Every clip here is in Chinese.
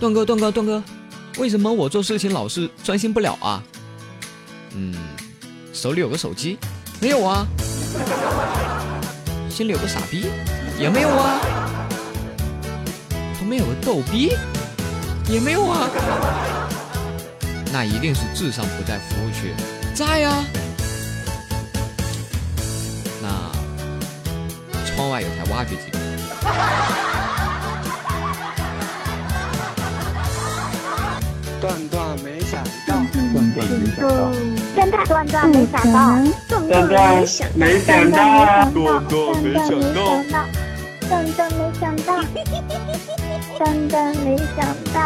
段哥，段哥，段哥，为什么我做事情老是专心不了啊？嗯，手里有个手机，没有啊。心里有个傻逼，也没有啊。旁边有个逗逼，也没有啊。那一定是智商不在服务区，在呀。那窗外有台挖掘机。断断没想到，断断没想到，真的断断没想到，段段没想到，段段没想到，段段没想到，段段没想到。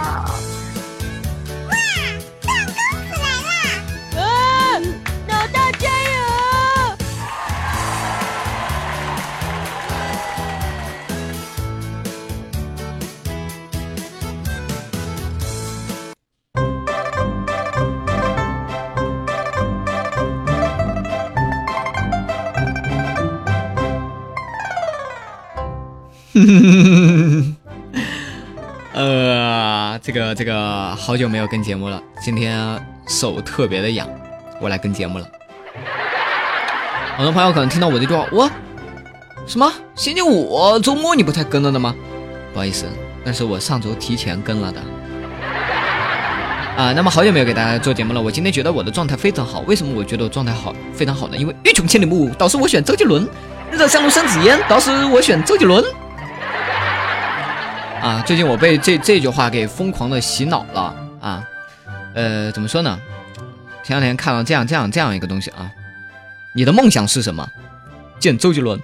呃，这个这个好久没有跟节目了，今天手特别的痒，我来跟节目了。很多朋友可能听到我这句话，我什么星期五周末你不才更了的吗？不好意思，那是我上周提前更了的。啊，那么好久没有给大家做节目了，我今天觉得我的状态非常好。为什么我觉得我状态好非常好呢？因为欲穷千里目，导致我选周杰伦；日照香炉生紫烟，导致我选周杰伦。啊，最近我被这这句话给疯狂的洗脑了啊！呃，怎么说呢？前两天看到这样这样这样一个东西啊，你的梦想是什么？见周杰伦。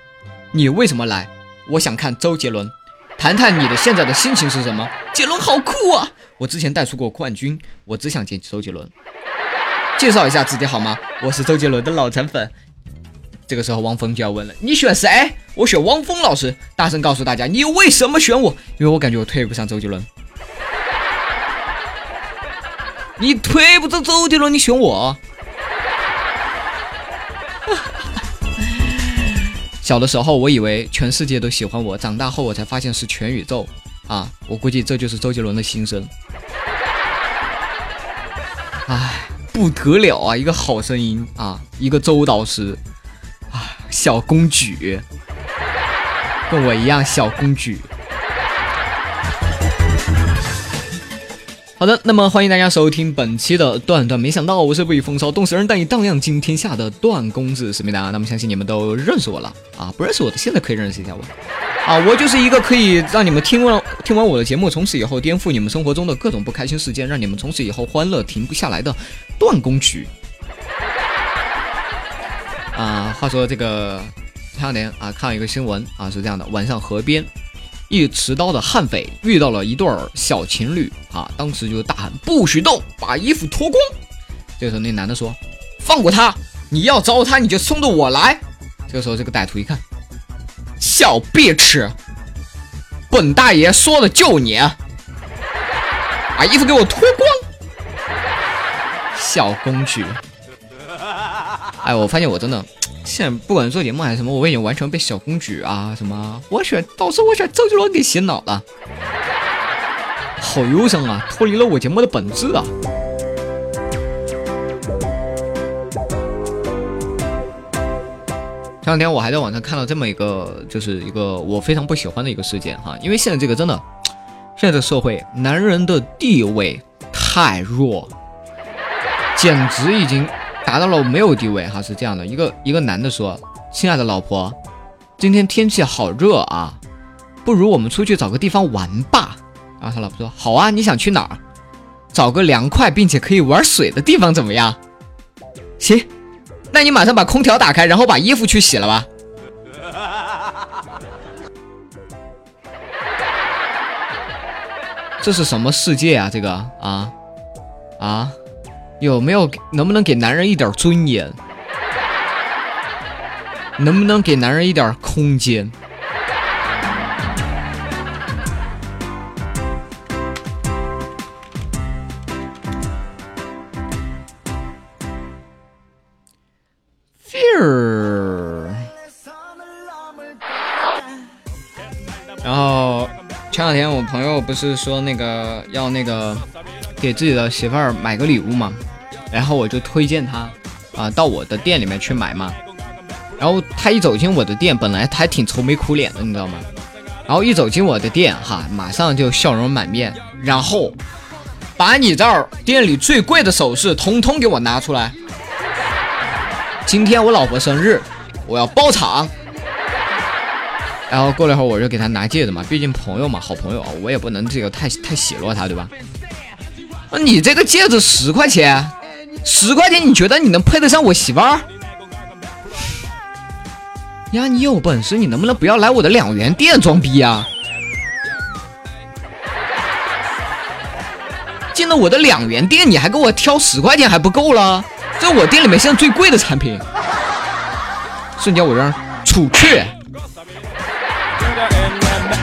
你为什么来？我想看周杰伦。谈谈你的现在的心情是什么？杰伦好酷啊！我之前带出过冠军，我只想见周杰伦。介绍一下自己好吗？我是周杰伦的脑残粉。这个时候，汪峰就要问了：“你选谁？”我选汪峰老师。大声告诉大家，你为什么选我？因为我感觉我推不上周杰伦。你推不上周杰伦，你选我。小的时候，我以为全世界都喜欢我，长大后我才发现是全宇宙啊！我估计这就是周杰伦的心声。唉，不得了啊！一个好声音啊，一个周导师。小公举，跟我一样小公举。好的，那么欢迎大家收听本期的段段。没想到我是不以风骚动世人，但以荡漾惊天下的段公子思密达。那么相信你们都认识我了啊！不认识我的，现在可以认识一下我啊！我就是一个可以让你们听完听完我的节目，从此以后颠覆你们生活中的各种不开心事件，让你们从此以后欢乐停不下来的段公举。啊，话说这个前两天啊，看了一个新闻啊，是这样的：晚上河边，一持刀的悍匪遇到了一对儿小情侣啊，当时就大喊不许动，把衣服脱光。这个时候那男的说：“放过他，你要招他你就冲着我来。”这个时候这个歹徒一看，小 bitch，本大爷说的就你，把衣服给我脱光，小公举。哎，我发现我真的，现在不管做节目还是什么，我已经完全被小公举啊什么，我选导师，我选周杰伦给洗脑了，好忧伤啊，脱离了我节目的本质啊。前两天我还在网上看到这么一个，就是一个我非常不喜欢的一个事件哈，因为现在这个真的，现在这个社会，男人的地位太弱，简直已经。达到了我没有地位哈，是这样的一个一个男的说：“亲爱的老婆，今天天气好热啊，不如我们出去找个地方玩吧。”然后他老婆说：“好啊，你想去哪儿？找个凉快并且可以玩水的地方怎么样？”行，那你马上把空调打开，然后把衣服去洗了吧。这是什么世界啊？这个啊啊！有没有？能不能给男人一点尊严？能不能给男人一点空间？Fear？然后前两天我朋友不是说那个要那个给自己的媳妇儿买个礼物嘛，然后我就推荐他啊到我的店里面去买嘛。然后他一走进我的店，本来他还挺愁眉苦脸的，你知道吗？然后一走进我的店，哈，马上就笑容满面，然后把你这儿店里最贵的首饰通通给我拿出来。今天我老婆生日，我要包场。然后过了一会儿，我就给他拿戒指嘛，毕竟朋友嘛，好朋友啊，我也不能这个太太奚落他，对吧？啊你这个戒指十块钱，十块钱，你觉得你能配得上我媳妇儿？呀，你有本事，你能不能不要来我的两元店装逼呀？进了我的两元店，你还给我挑十块钱还不够了？这我店里面现在最贵的产品，瞬间我让出去。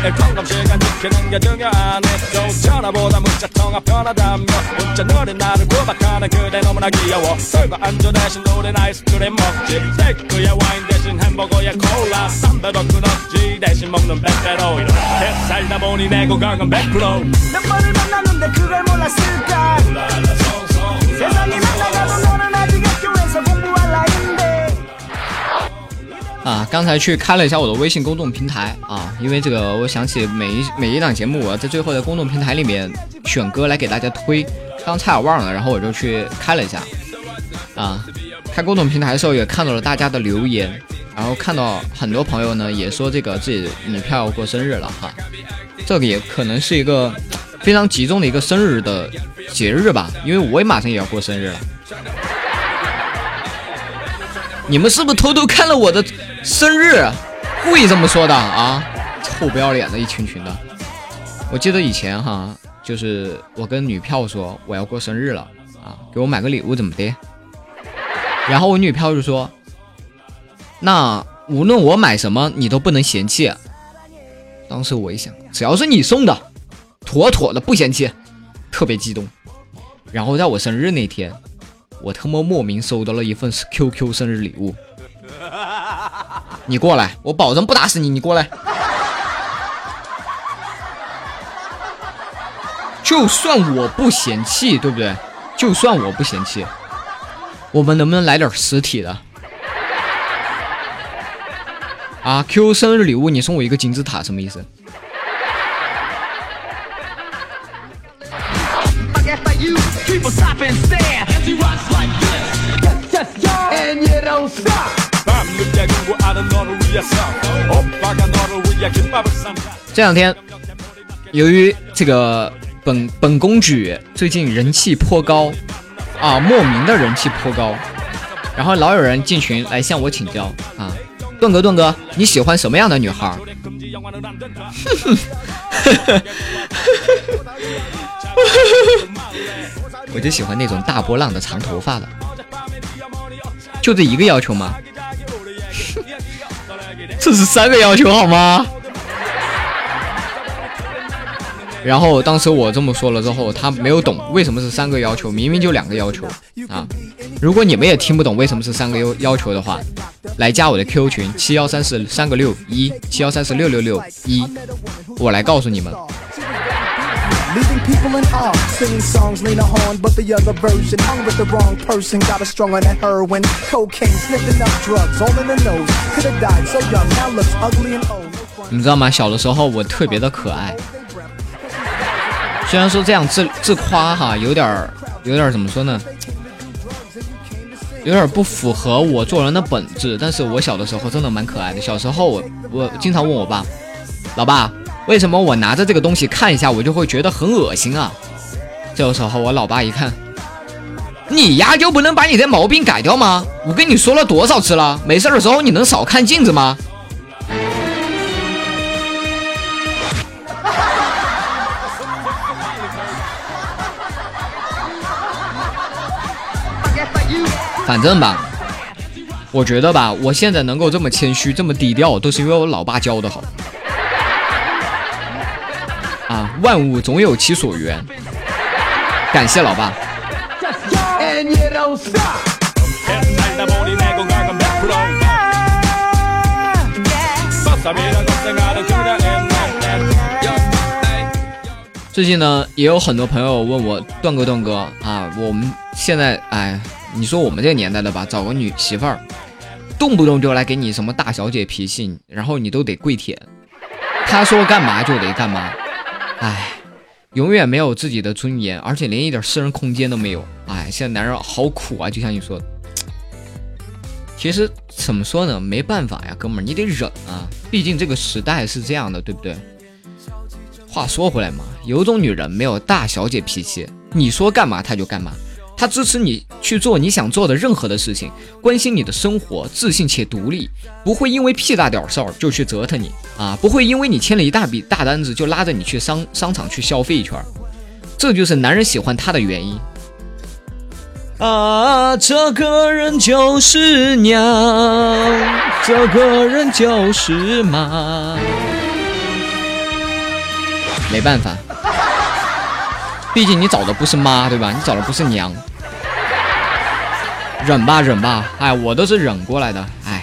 공감 시간 지키는 게 중요하네 또 전화보다 문자 통화 편하다며 문자 너린 나를 구박하는 그대 너무나 귀여워. 별거 안주 대신 우린 아이스크림 먹지? 테이크야 와인 대신 햄버거야 콜라 담배도 끊었지. 대신 먹는 빼빼로 이렇게 살다 보니 내 건강은 100%몇 번을 만났는데 그걸 몰랐을까? 세상이 만나가도 너는 啊，刚才去开了一下我的微信公众平台啊，因为这个，我想起每一每一档节目，我在最后的公众平台里面选歌来给大家推，刚差点忘了，然后我就去开了一下啊。开公众平台的时候也看到了大家的留言，然后看到很多朋友呢也说这个自己女票要过生日了哈，这个也可能是一个非常集中的一个生日的节日吧，因为我也马上也要过生日了。你们是不是偷偷看了我的生日，故意这么说的啊？臭不要脸的一群群的。我记得以前哈，就是我跟女票说我要过生日了啊，给我买个礼物怎么的？然后我女票就说，那无论我买什么，你都不能嫌弃。当时我一想，只要是你送的，妥妥的不嫌弃，特别激动。然后在我生日那天。我他妈莫名收到了一份 QQ 生日礼物，你过来，我保证不打死你，你过来。就算我不嫌弃，对不对？就算我不嫌弃，我们能不能来点实体的？啊，Q 生日礼物，你送我一个金字塔，什么意思？这两天，由于这个本本公举最近人气颇高，啊，莫名的人气颇高，然后老有人进群来向我请教啊，盾哥盾哥，你喜欢什么样的女孩？我就喜欢那种大波浪的长头发的，就这一个要求吗？这是三个要求好吗？然后当时我这么说了之后，他没有懂为什么是三个要求，明明就两个要求啊！如果你们也听不懂为什么是三个要要求的话，来加我的 QQ 群七幺三四三个六一七幺三四六六六一，我来告诉你们。Leaving people in awe, singing songs Lena Horn, but the other version hung with the wrong person. Got her strung on that heroin, cocaine, sniffing up drugs, all in the nose. Could have died so young, now looks ugly and old. 你知道吗？小的时候我特别的可爱，虽然说这样自自夸哈，有点儿有点儿怎么说呢？有点不符合我做人的本质，但是我小的时候真的蛮可爱的。小时候我我经常问我爸，老爸，为什么我拿着这个东西看一下，我就会觉得很恶心啊？这个时候我老爸一看，你呀就不能把你的毛病改掉吗？我跟你说了多少次了，没事的时候你能少看镜子吗？反正吧，我觉得吧，我现在能够这么谦虚、这么低调，都是因为我老爸教的好。万物总有其所缘。感谢老爸。最近呢，也有很多朋友问我段哥，段哥啊，我们现在哎，你说我们这个年代的吧，找个女媳妇儿，动不动就来给你什么大小姐脾气，然后你都得跪舔，他说干嘛就得干嘛，哎，永远没有自己的尊严，而且连一点私人空间都没有，哎，现在男人好苦啊，就像你说的。其实怎么说呢，没办法呀，哥们儿，你得忍啊，毕竟这个时代是这样的，对不对？话说回来嘛，有种女人没有大小姐脾气，你说干嘛她就干嘛，他支持你去做你想做的任何的事情，关心你的生活，自信且独立，不会因为屁大点事儿就去折腾你啊，不会因为你签了一大笔大单子就拉着你去商商场去消费一圈，这就是男人喜欢他的原因。啊，这个人就是娘，这个人就是妈。没办法，毕竟你找的不是妈，对吧？你找的不是娘，忍吧，忍吧。哎，我都是忍过来的。哎，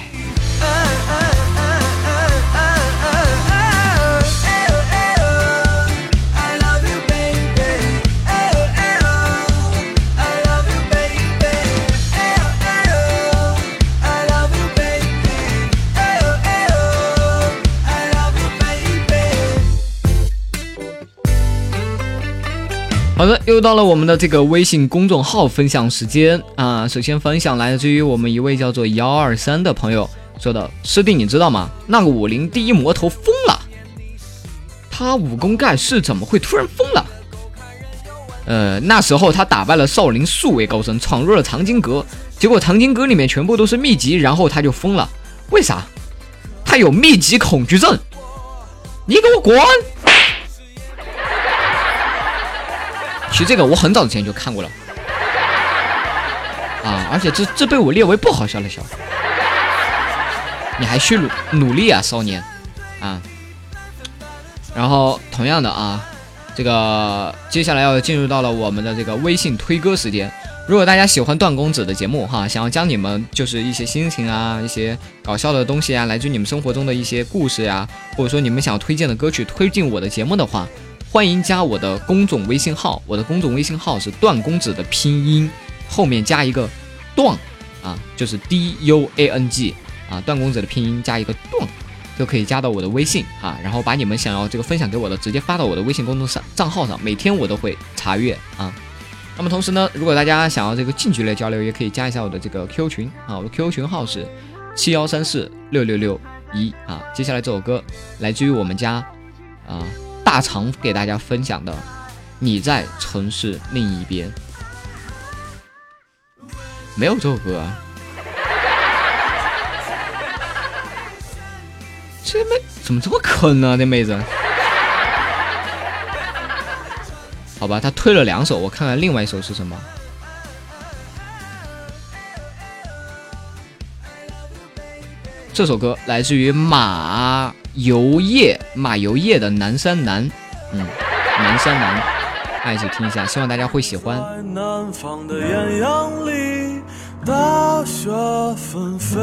好的，又到了我们的这个微信公众号分享时间啊！首先分享来自于我们一位叫做幺二三的朋友说的：“师弟，你知道吗？那个武林第一魔头疯了，他武功盖世，怎么会突然疯了？呃，那时候他打败了少林数位高僧，闯入了藏经阁，结果藏经阁里面全部都是秘籍，然后他就疯了。为啥？他有秘籍恐惧症。你给我滚！”其实这个我很早之前就看过了，啊，而且这这被我列为不好笑的笑话。你还需努努力啊，少年，啊。然后同样的啊，这个接下来要进入到了我们的这个微信推歌时间。如果大家喜欢段公子的节目哈，想要将你们就是一些心情啊、一些搞笑的东西啊，来自你们生活中的一些故事呀，或者说你们想推荐的歌曲推进我的节目的话。欢迎加我的公众微信号，我的公众微信号是段公子的拼音，后面加一个段，啊，就是 D U A N G，啊，段公子的拼音加一个段，就可以加到我的微信啊，然后把你们想要这个分享给我的直接发到我的微信公众上账号上，每天我都会查阅啊。那么同时呢，如果大家想要这个近距离交流，也可以加一下我的这个 QQ 群啊，我的 Q 群号是七幺三四六六六一啊。接下来这首歌来自于我们家啊。大肠给大家分享的，你在城市另一边，没有这首歌，啊。这妹怎么这么坑呢？这妹子，好吧，他推了两首，我看看另外一首是什么。这首歌来自于马。游业马游业的南山南，嗯，南山南，大家一起听一下，希望大家会喜欢。南方的艳阳里，大雪纷飞。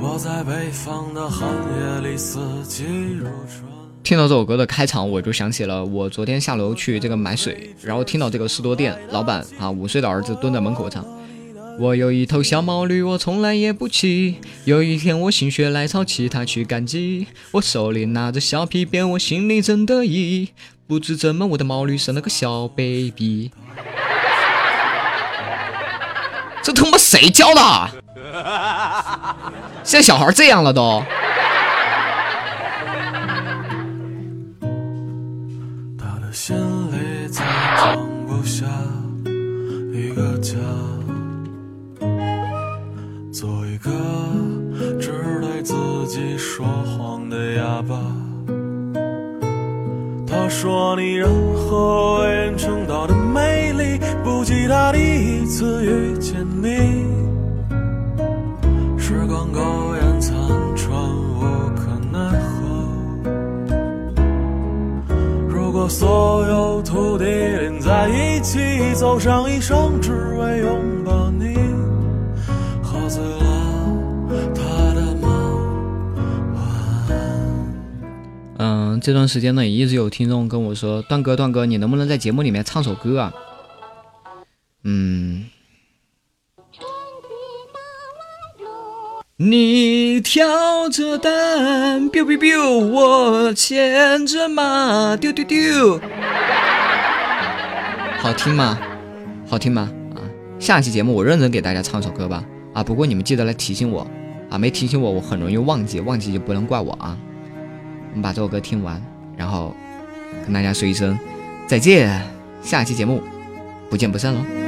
我在北方的寒夜里，四季如春。听到这首歌的开场，我就想起了我昨天下楼去这个买水，然后听到这个士多店老板啊，五岁的儿子蹲在门口唱。我有一头小毛驴，我从来也不骑。有一天我心血来潮，骑它去赶集。我手里拿着小皮鞭，我心里真得意。不知怎么我的毛驴生了个小 baby。这他妈谁教的？现在小孩这样了都。他的心里再装不下一个家。一个只对自己说谎的哑巴。他说你任何为人称道的美丽，不及他第一次遇见你。时光苟延残喘，无可奈何。如果所有土地连在一起，走上一生，只为拥抱你，喝醉这段时间呢，也一直有听众跟我说：“段哥，段哥，你能不能在节目里面唱首歌啊？”嗯，你挑着担，biu biu biu，我牵着马，丢丢丢，好听吗？好听吗？啊，下期节目我认真给大家唱首歌吧。啊，不过你们记得来提醒我，啊，没提醒我，我很容易忘记，忘记就不能怪我啊。们把这首歌听完，然后跟大家说一声再见，下期节目不见不散喽。